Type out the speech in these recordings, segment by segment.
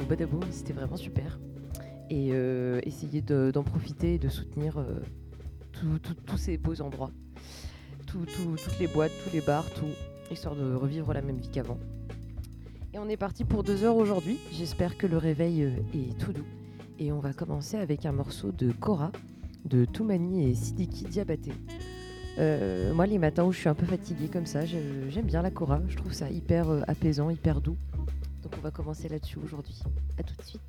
au Badabo, c'était vraiment super et euh, essayer de- d'en profiter et de soutenir euh, tous ces beaux endroits. Tout- tout- toutes les boîtes, tous les bars, tout, histoire de revivre la même vie qu'avant. Et on est parti pour deux heures aujourd'hui. J'espère que le réveil euh, est tout doux. Et on va commencer avec un morceau de Cora, de Toumani et Sidiki Diabaté. Moi, les matins où je suis un peu fatiguée comme ça, j'aime bien la Cora. Je trouve ça hyper apaisant, hyper doux. Donc on va commencer là-dessus aujourd'hui. A tout de suite.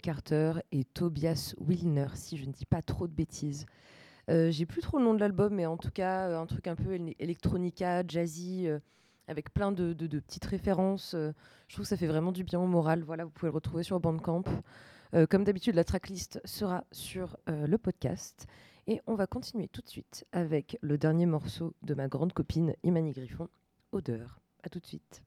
Carter et Tobias Wilner, si je ne dis pas trop de bêtises. Euh, j'ai plus trop le nom de l'album, mais en tout cas, euh, un truc un peu électronica, jazzy, euh, avec plein de, petites références. je trouve que ça fait vraiment du bien au moral. Voilà, vous pouvez le retrouver sur Bandcamp. comme d'habitude, la tracklist sera sur le podcast. Et on va continuer tout de suite avec le dernier morceau de ma grande copine Imani Griffon, Odeur. A tout de suite.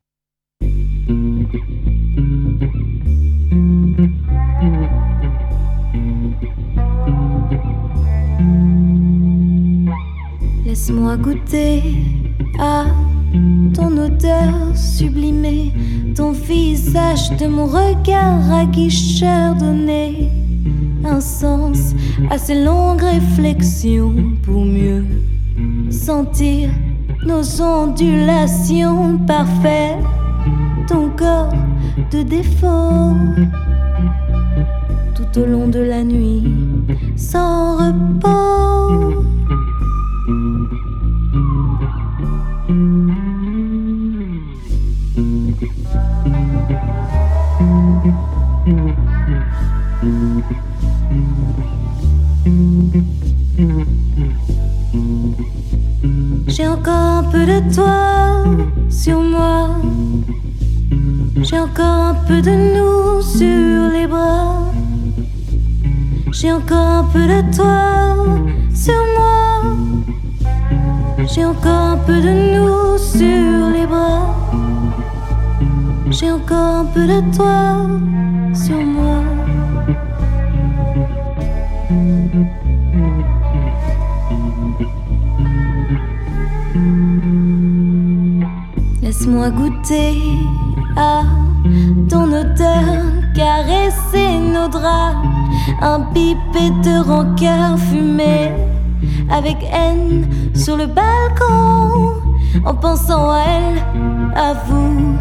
Laisse-moi goûter à ton odeur sublimée, ton visage de mon regard à guicheur donné un sens à ces longues réflexions pour mieux sentir nos ondulations parfaites, ton corps de défaut au long de la nuit sans repos. J'ai encore un peu de toi sur moi. J'ai encore un peu de nous sur les bras. J'ai encore un peu de toi sur moi. J'ai encore un peu de nous sur les bras. J'ai encore un peu de toi sur moi. Laisse-moi goûter à ton odeur, caresser nos draps, un pipet de rancœur fumé avec haine sur le balcon, en pensant à elle, à vous.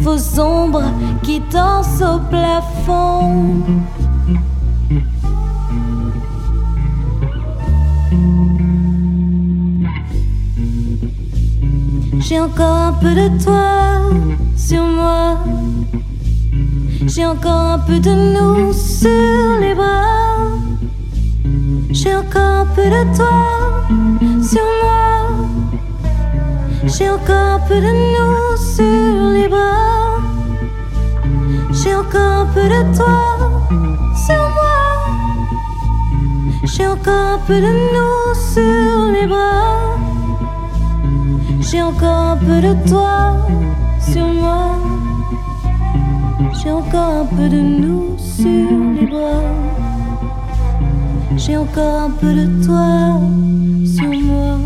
Vos ombres qui dansent au plafond. J'ai encore un peu de toi sur moi. J'ai encore un peu de nous sur les bras. J'ai encore un peu de toi sur moi. J'ai encore un peu de nous sur les bras. J'ai encore un peu de toi sur moi. J'ai encore un peu de nous sur les bras. J'ai encore un peu de toi sur moi. J'ai encore un peu de nous sur les bras. J'ai encore un peu de toi sur moi.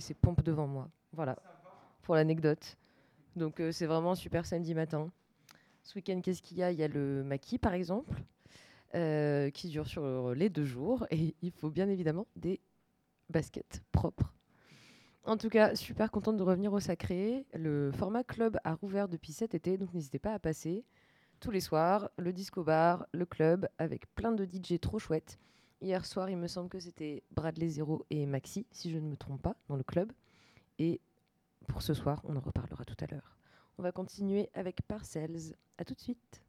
Ses pompes devant moi. Voilà, pour l'anecdote. Donc euh, c'est vraiment super samedi matin. Ce week-end, qu'est-ce qu'il y a? Il y a le maquis, par exemple, euh, qui dure sur les deux jours. Et il faut bien évidemment des baskets propres. En tout cas, super contente de revenir au Sacré. Le format club a rouvert depuis cet été, donc n'hésitez pas à passer tous les soirs. Le disco bar, le club, avec plein de DJ trop chouettes. Hier soir, il me semble que c'était Bradley Zero et Maxi, si je ne me trompe pas, dans le club. Et pour ce soir, on en reparlera tout à l'heure. On va continuer avec Parcells. À tout de suite.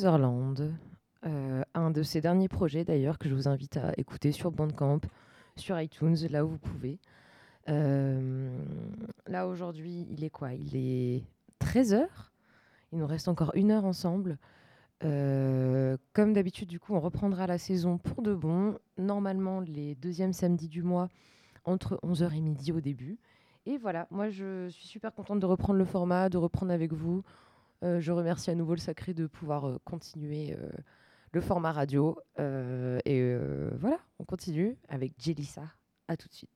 Sutherland, euh, un de ses derniers projets d'ailleurs que je vous invite à écouter sur Bandcamp, sur iTunes, là où vous pouvez. Euh, là aujourd'hui, il est quoi? Il est 13h. Il nous reste encore une heure ensemble. Euh, comme d'habitude, du coup, on reprendra la saison pour de bon. Normalement, les deuxièmes samedis du mois, entre 11h et midi au début. Et voilà, moi je suis super contente de reprendre le format, de reprendre avec vous. Euh, je remercie à nouveau le Sacré de pouvoir euh, continuer euh, le format radio. et voilà, on continue avec Jelissa. À tout de suite.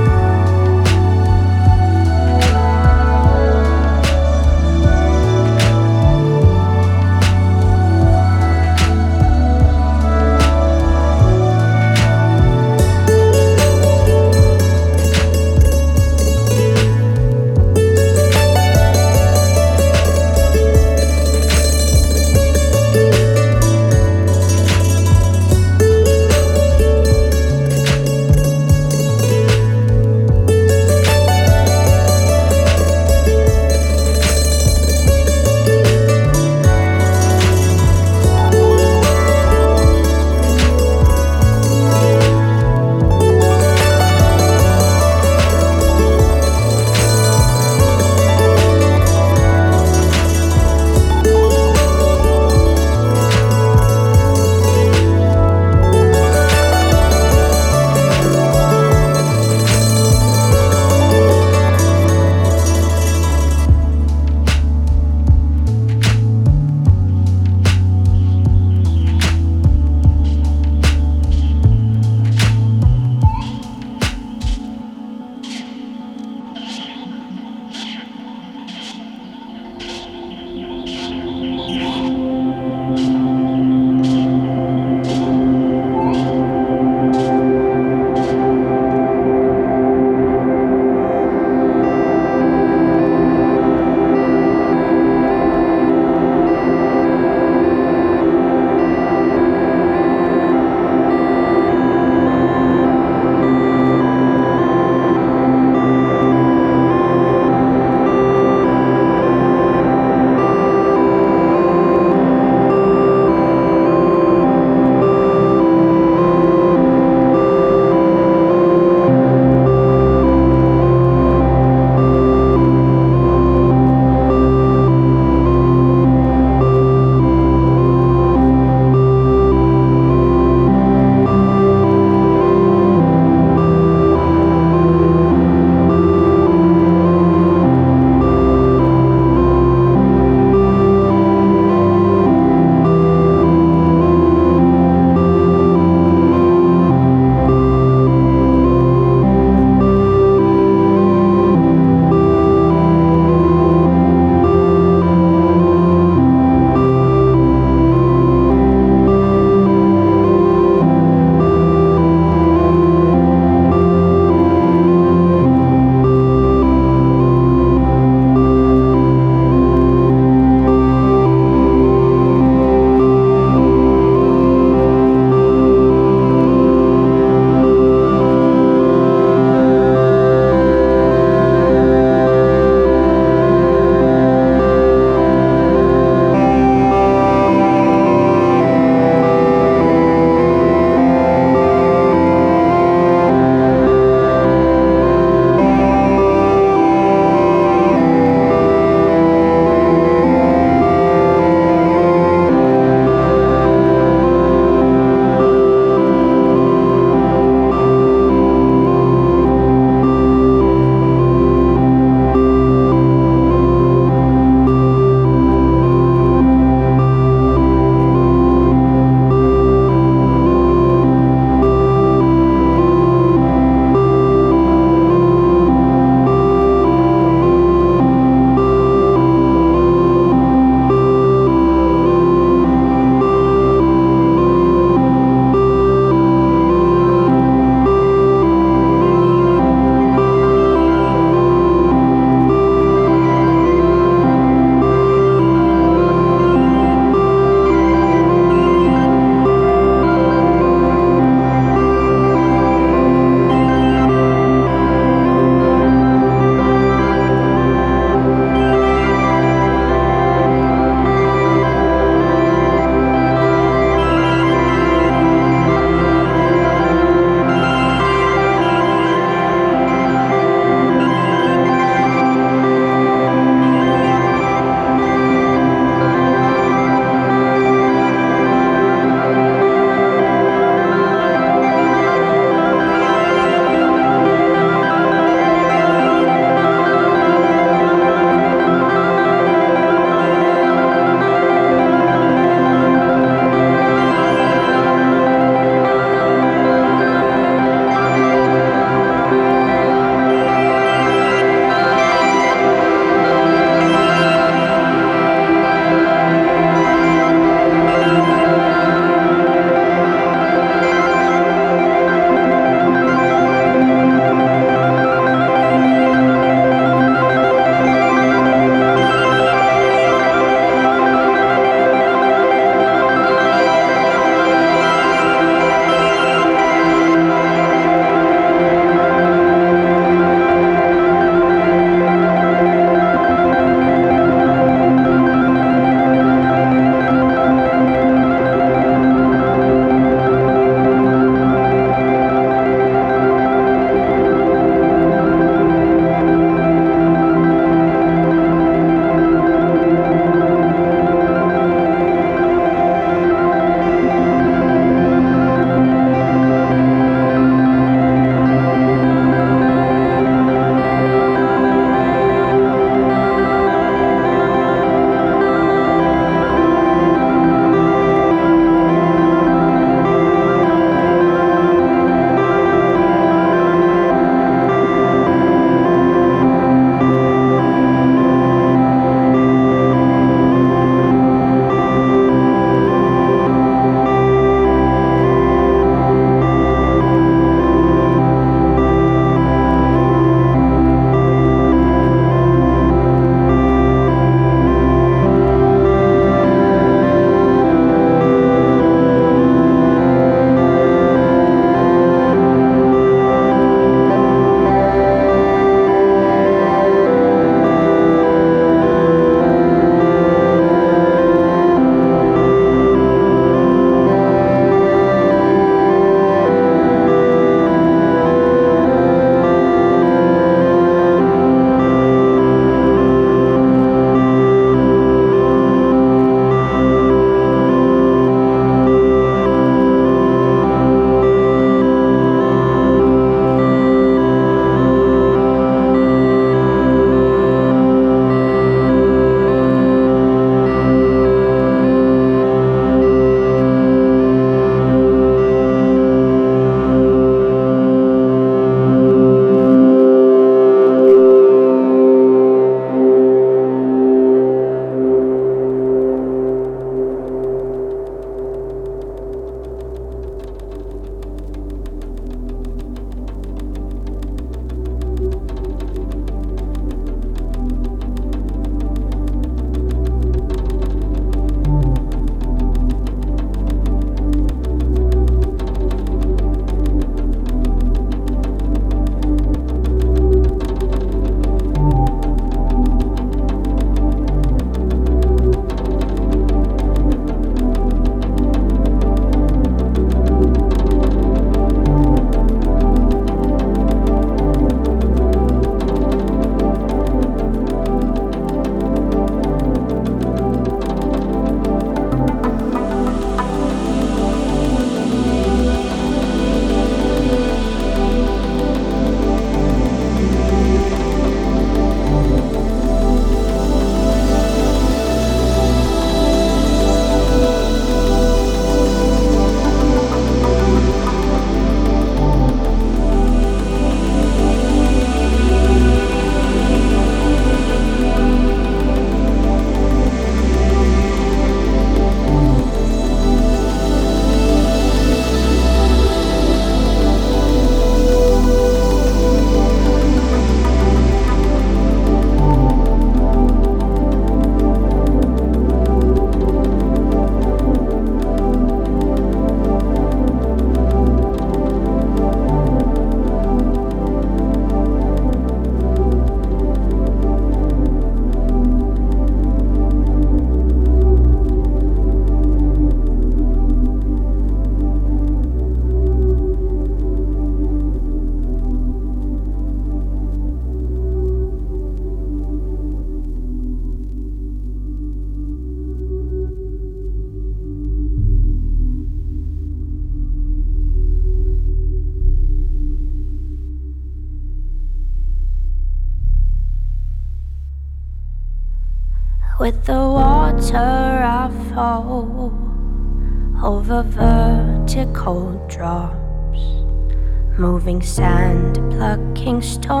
Sand, plucking stones.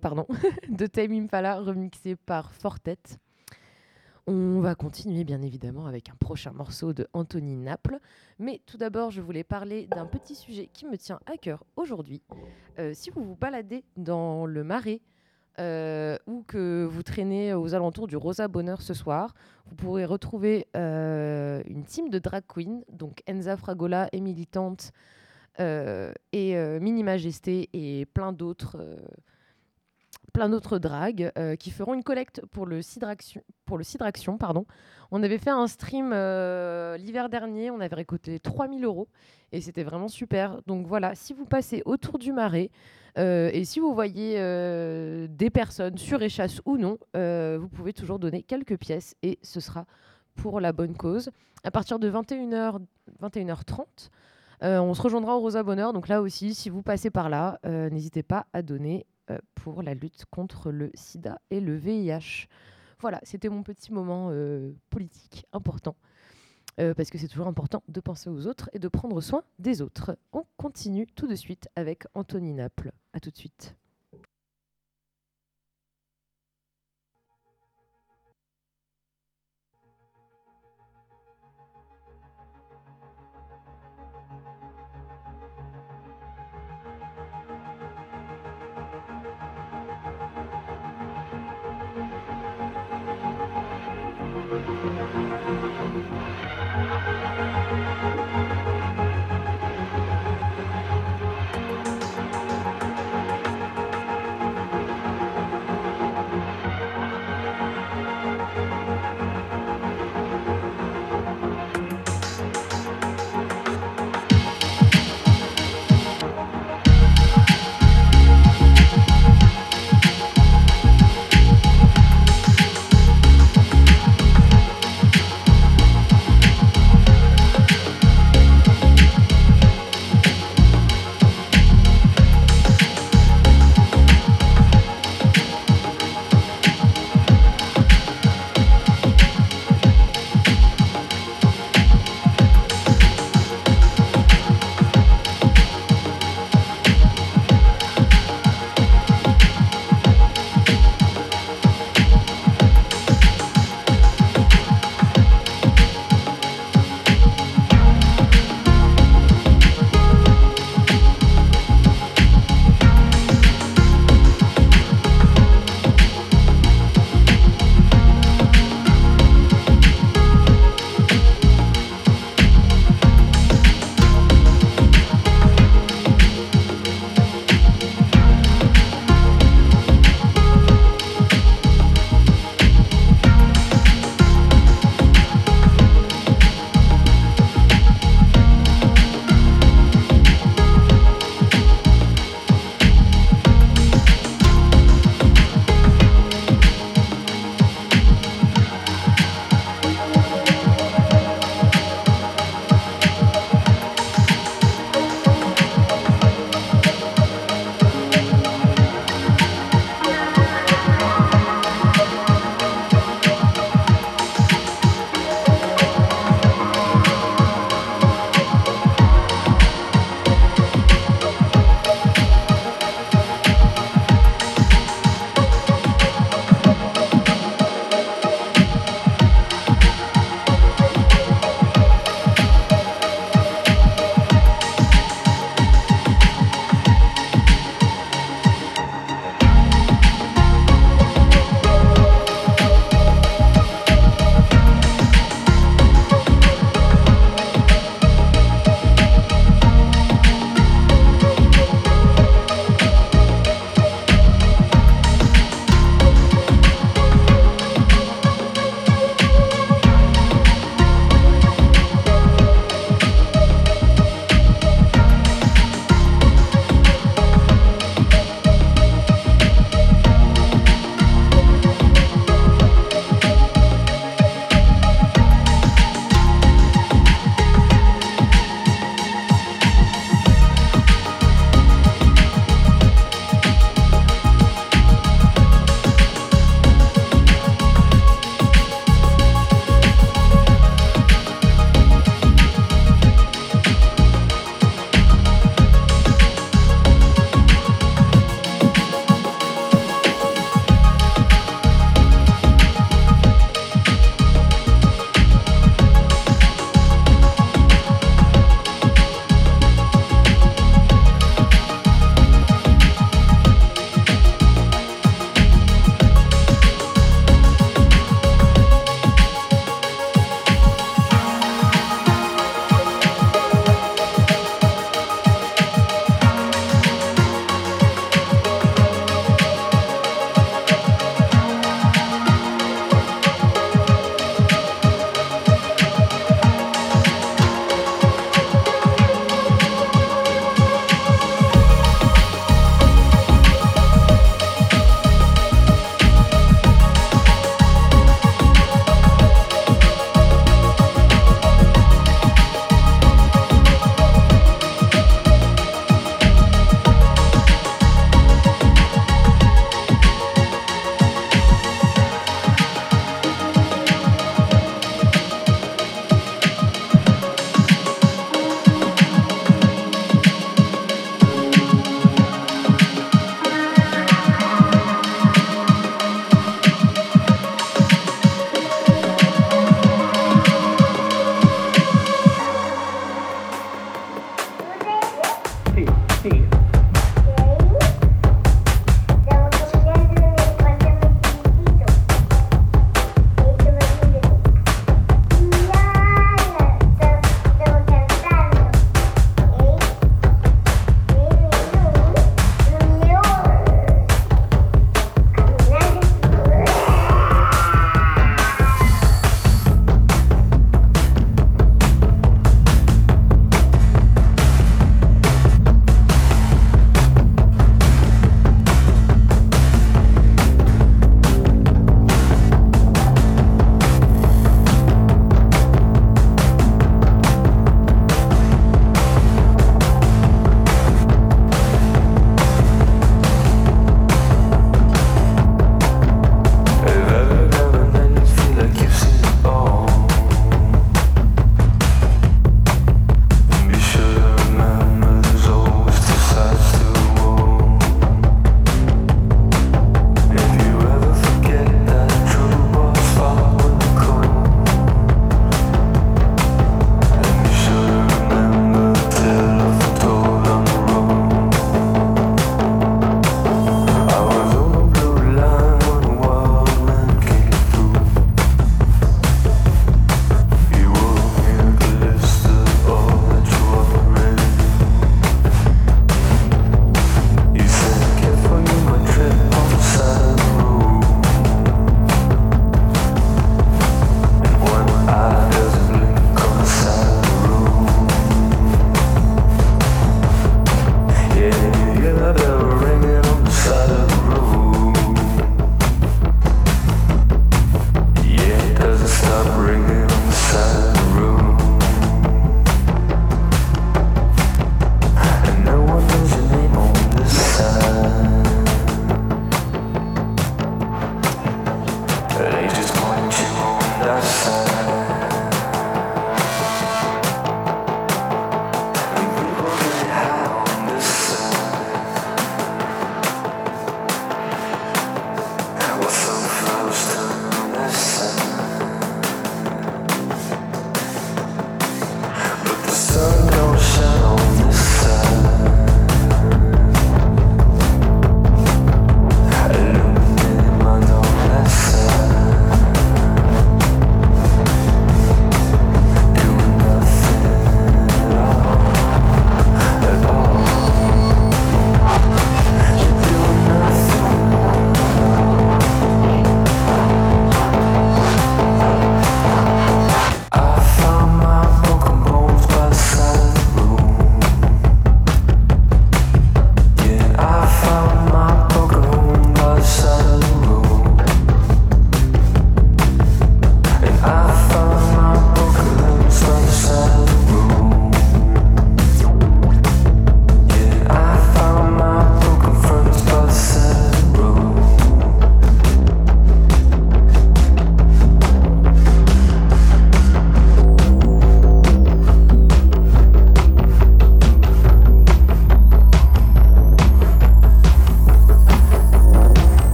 Pardon, de Tame Impala remixé par Fortet. On va continuer bien évidemment avec un prochain morceau de Anthony Naples. Mais tout d'abord, je voulais parler d'un petit sujet qui me tient à cœur aujourd'hui. Euh, si vous vous baladez dans le marais euh, ou que vous traînez aux alentours du Rosa Bonheur ce soir, vous pourrez retrouver euh, une team de drag queens, donc Enza Fragola et Militante et Mini Majesté et plein d'autres plein d'autres dragues euh, qui feront une collecte pour le Cidraction. Pour le pardon. On avait fait un stream euh, l'hiver dernier, on avait récolté 3000 euros et c'était vraiment super. Donc voilà, si vous passez autour du marais euh, et si vous voyez des personnes sur échasse ou non, vous pouvez toujours donner quelques pièces et ce sera pour la bonne cause. À partir de 21h, 21h30, on se rejoindra au Rosa Bonheur. Donc là aussi, si vous passez par là, n'hésitez pas à donner pour la lutte contre le sida et le VIH. Voilà, c'était mon petit moment euh, politique important. Euh, parce que c'est toujours important de penser aux autres et de prendre soin des autres. On continue tout de suite avec Anthony Naples. À tout de suite.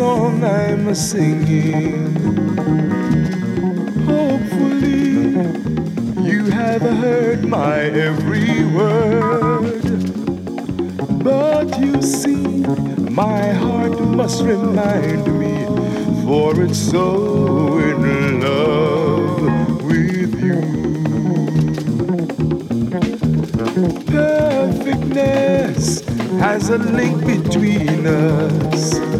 Song I'm singing. Hopefully, you have heard my every word. But you see, my heart must remind me, for it's so in love with you. Perfectness has a link between us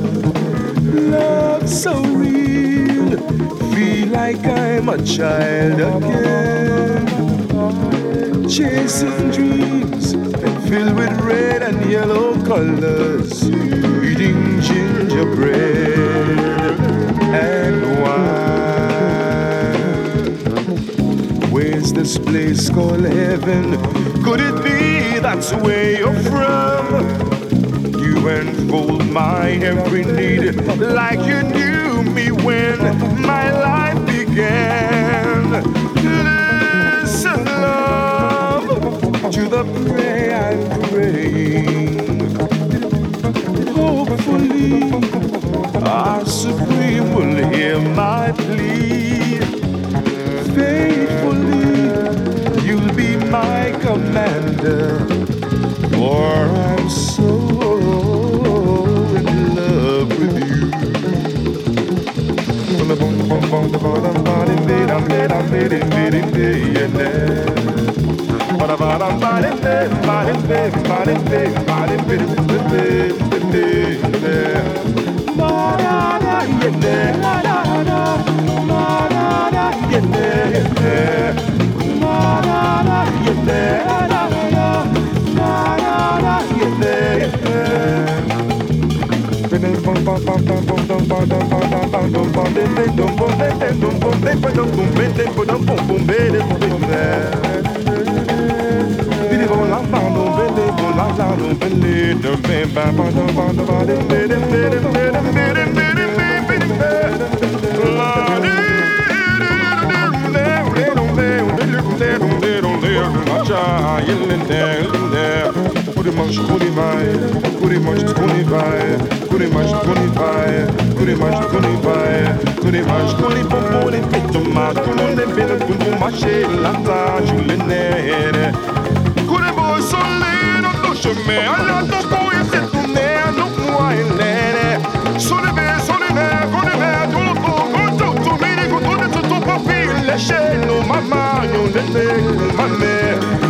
so real. Feel like I'm a child again. Chasing dreams filled with red and yellow colors. Eating gingerbread and wine. Where's this place called heaven? Could it be that's where you're from? You unfold my every need like you knew me when my life began. Listen, love, to the prayer I'm praying. Hopefully, our Supreme will hear my plea. Faithfully, you'll be my commander, for I'm so Yeah. Bye. much 25, pretty much 25, pretty much 25, pretty much 25, pretty much 25, pretty much 25, pretty much 25, Mama, you didn't make my man.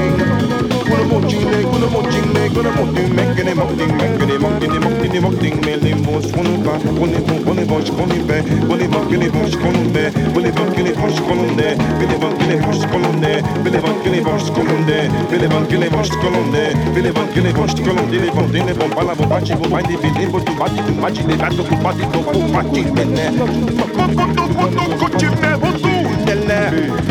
moting me, me, me, me,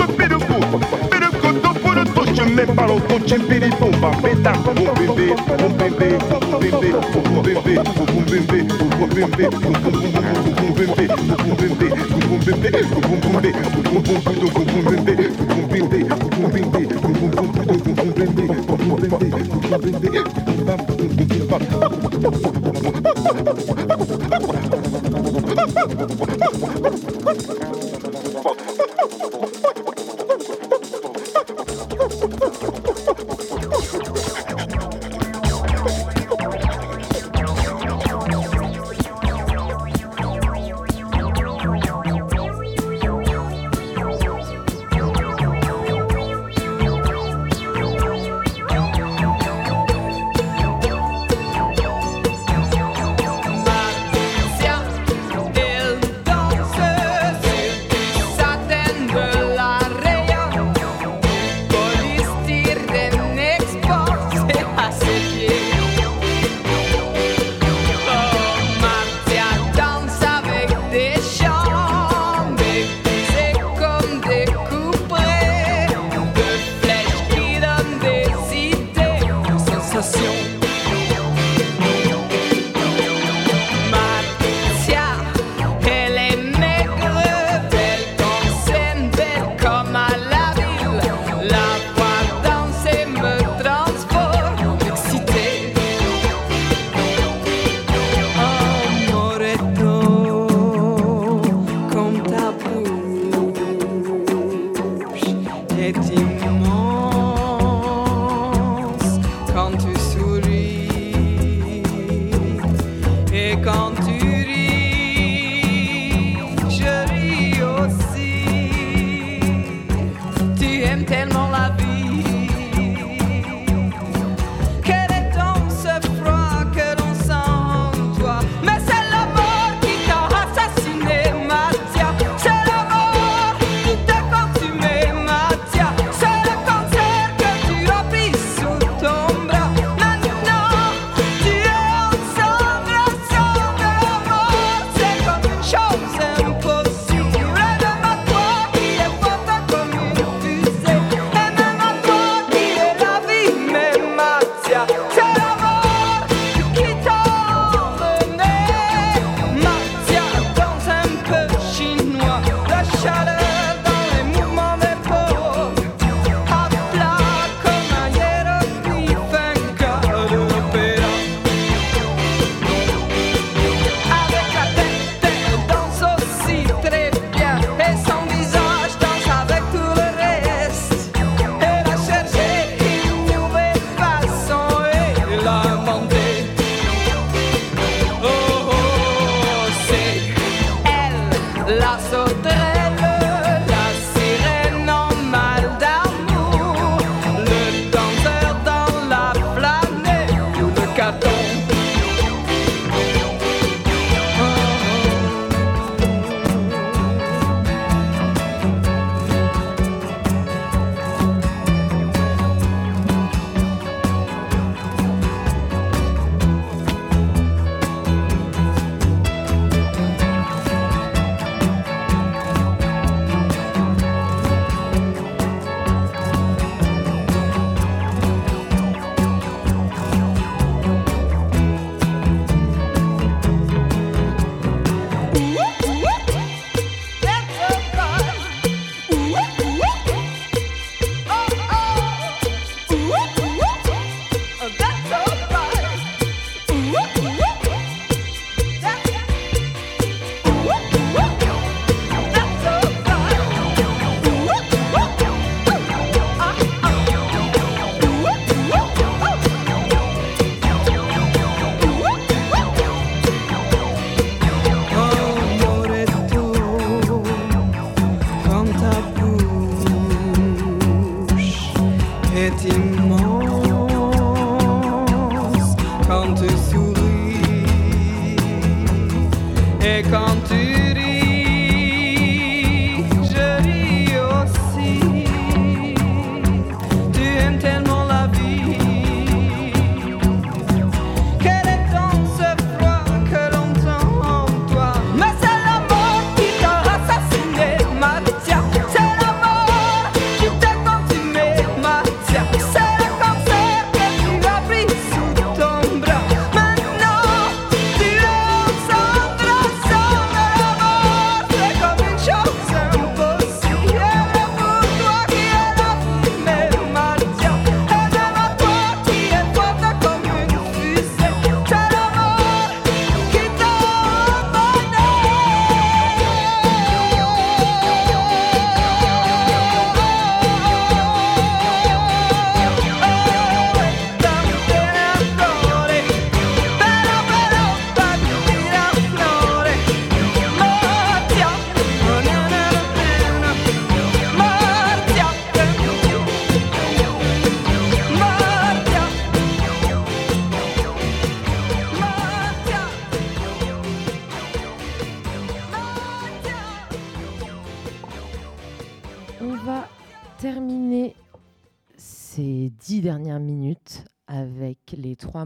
falou do timbiripumba, beta, bum bebê, bum bebê, bum bebê, bum bebê, bum bebê, bum bebê, bum bebê, bum bebê, bum bebê, bum bebê, bum bebê, bum bebê, bum bebê, bum bebê,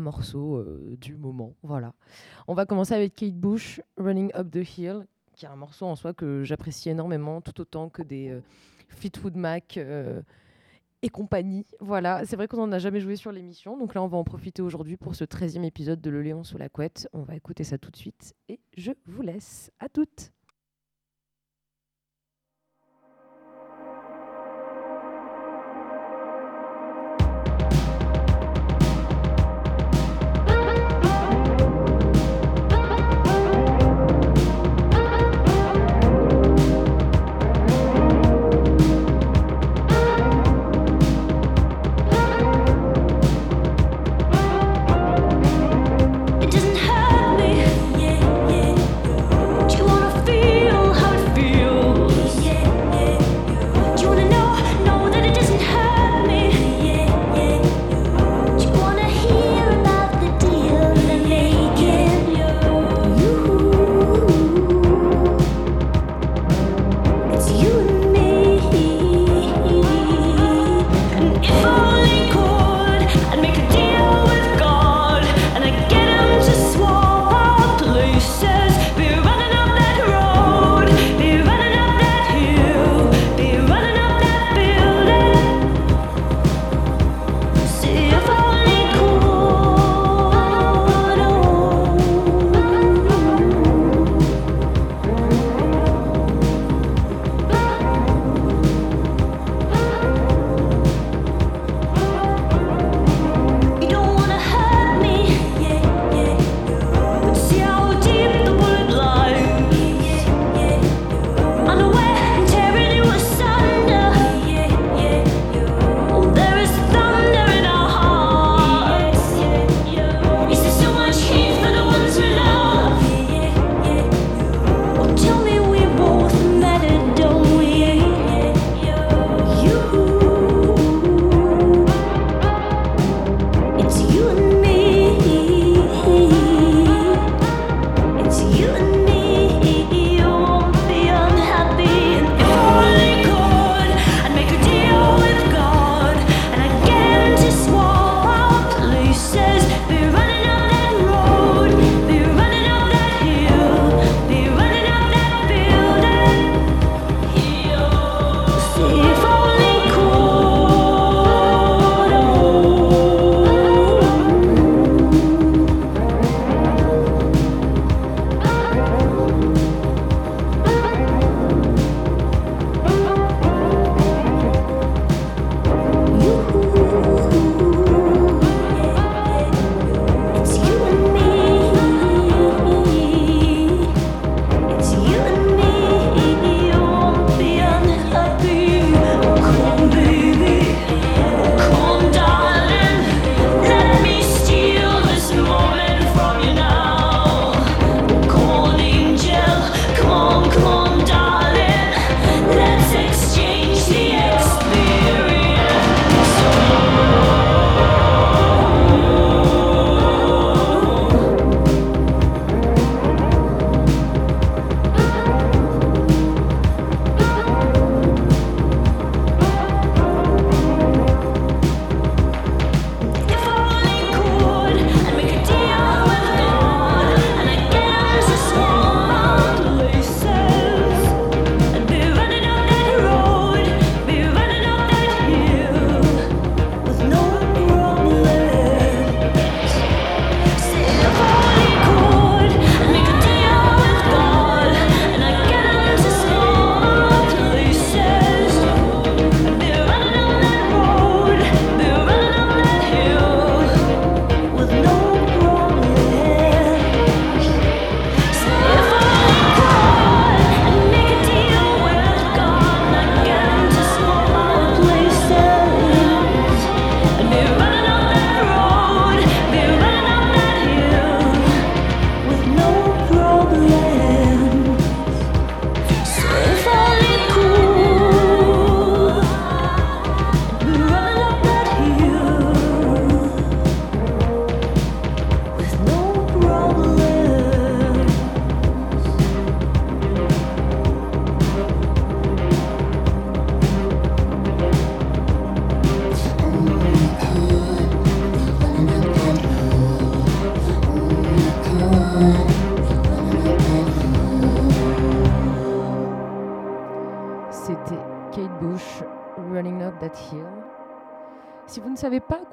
Trois morceaux euh, du moment. Voilà. On va commencer avec Kate Bush, Running Up the Hill, qui est un morceau en soi que j'apprécie énormément, tout autant que des euh, Fleetwood Mac euh, et compagnie. Voilà, c'est vrai qu'on n'en a jamais joué sur l'émission, donc là on va en profiter aujourd'hui pour ce 13e épisode de Le Léon sous la couette. On va écouter ça tout de suite et je vous laisse. À toutes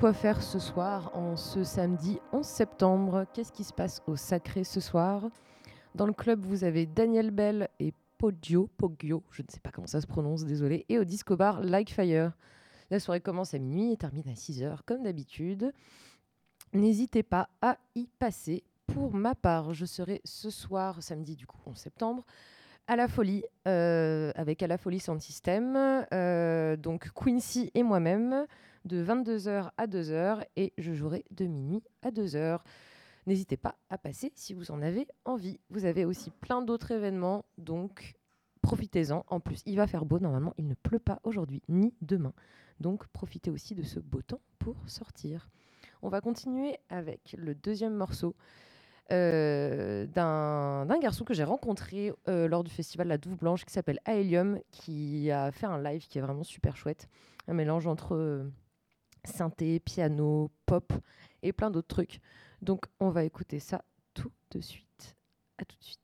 quoi faire ce soir, en ce samedi 11 septembre, qu'est-ce qui se passe au Sacré ce soir? Dans le club, vous avez Daniel Bell et Poggio, Poggio, je ne sais pas comment ça se prononce, désolé, et au disco bar Like Fire. La soirée commence à minuit et termine à 6h comme d'habitude. N'hésitez pas à y passer. Pour ma part, je serai ce soir, samedi du coup 11 septembre, à la folie, euh, avec à la folie Sound System, euh, donc Quincy et moi-même, de 22h à 2h, et je jouerai de minuit à 2h. N'hésitez pas à passer si vous en avez envie. Vous avez aussi plein d'autres événements, donc profitez-en. En plus, il va faire beau, normalement, il ne pleut pas aujourd'hui ni demain. Donc profitez aussi de ce beau temps pour sortir. On va continuer avec le deuxième morceau euh, d'un garçon que j'ai rencontré euh, lors du festival La Douve Blanche qui s'appelle Aelium, qui a fait un live qui est vraiment super chouette. Un mélange entre synthé, piano, pop et plein d'autres trucs. Donc on va écouter ça tout de suite. À tout de suite.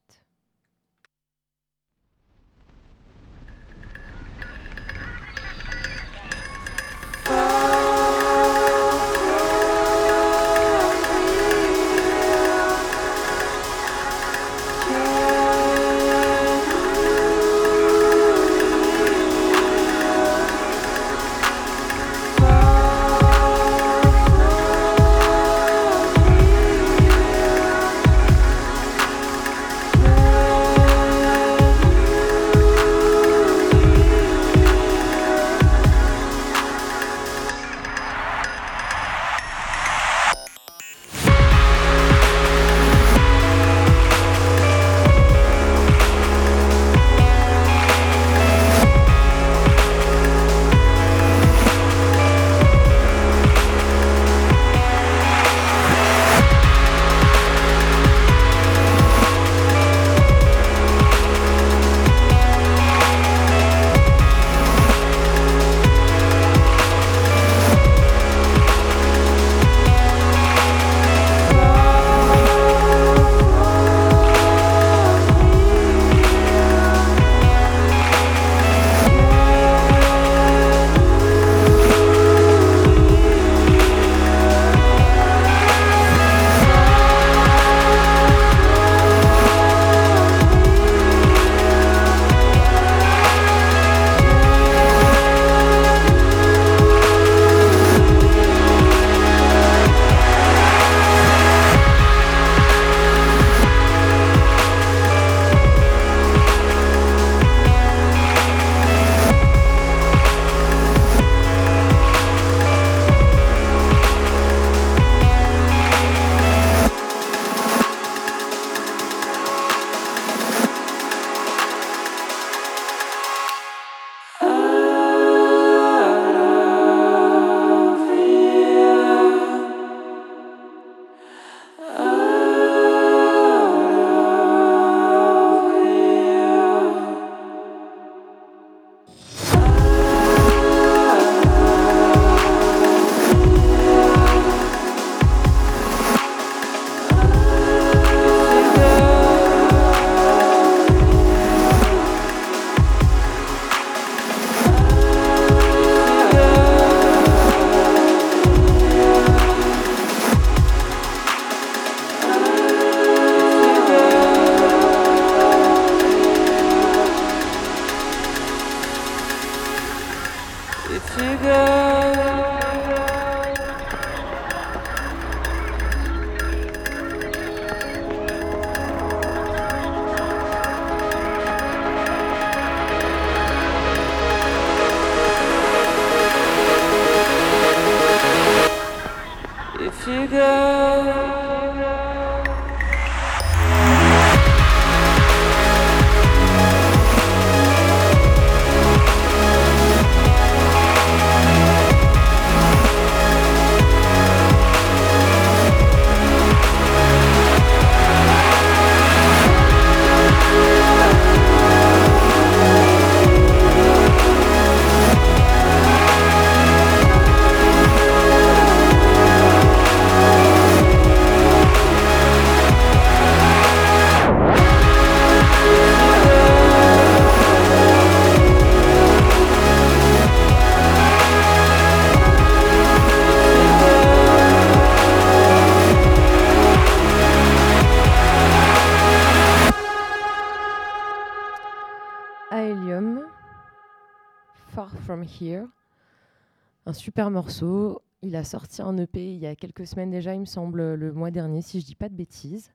Super morceau. Il a sorti un EP il y a quelques semaines déjà, il me semble, le mois dernier, si je dis pas de bêtises.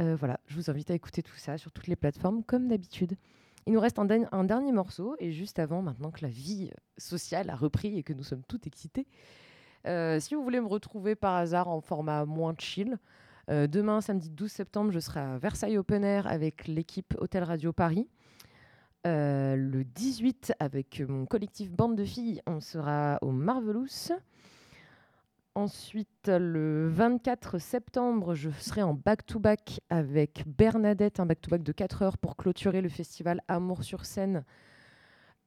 Euh, voilà, je vous invite à écouter tout ça sur toutes les plateformes, comme d'habitude. Il nous reste un, dernier morceau, et juste avant, maintenant que la vie sociale a repris et que nous sommes toutes excités, euh, si vous voulez me retrouver par hasard en format moins chill, euh, demain, samedi 12 septembre, je serai à Versailles Open Air avec l'équipe Hôtel Radio Paris. Euh, le 18, avec mon collectif Bande de filles, on sera au Marvelous. Ensuite, le 24 septembre, je serai en back-to-back avec Bernadette, un back-to-back de 4 heures pour clôturer le festival Amour sur scène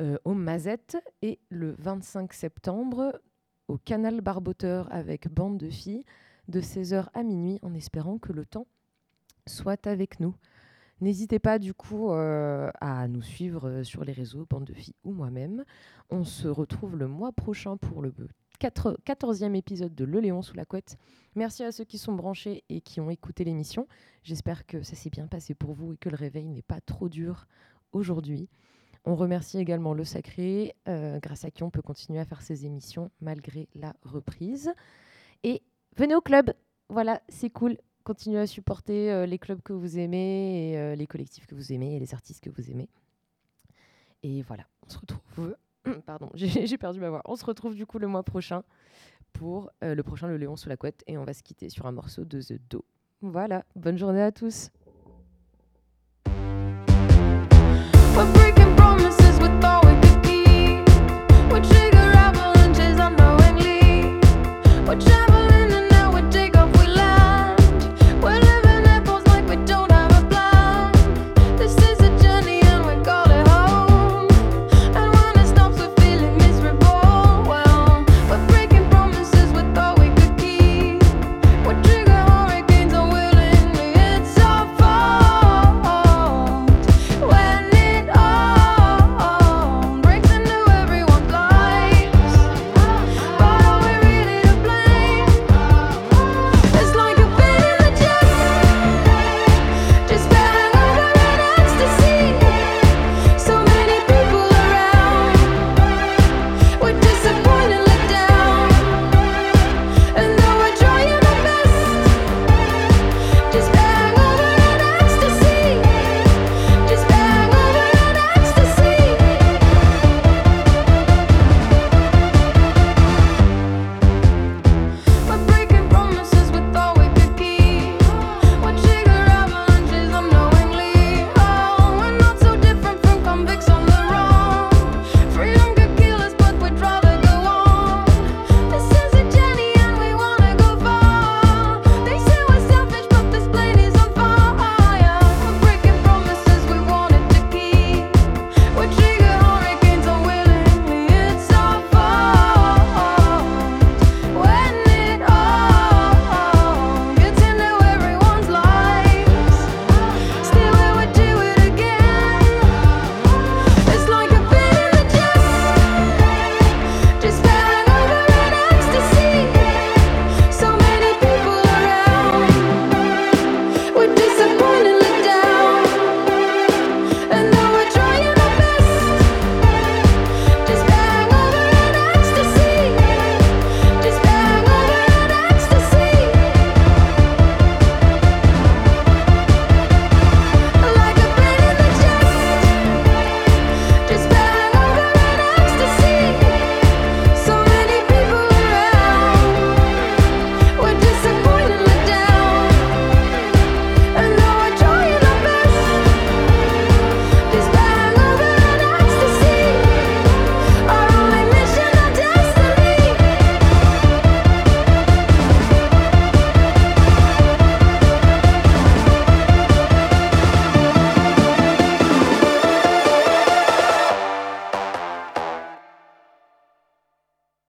euh, au Mazette. Et le 25 septembre, au Canal Barboteur avec Bande de filles, de 16h à minuit, en espérant que le temps soit avec nous. N'hésitez pas du coup euh, à nous suivre euh, sur les réseaux, Bande de filles ou moi-même. On se retrouve le mois prochain pour le 4 14e épisode de Le Léon sous la couette. Merci à ceux qui sont branchés et qui ont écouté l'émission. J'espère que ça s'est bien passé pour vous et que le réveil n'est pas trop dur aujourd'hui. On remercie également Le Sacré, euh, grâce à qui on peut continuer à faire ces émissions malgré la reprise. Et venez au club, voilà, c'est cool. Continuez à supporter euh, les clubs que vous aimez, et, euh, les collectifs que vous aimez et les artistes que vous aimez. Et voilà, on se retrouve. Pardon, j'ai perdu ma voix. On se retrouve du coup le mois prochain pour euh, le prochain Le Léon sous la couette et on va se quitter sur un morceau de The Do. Voilà, bonne journée à tous.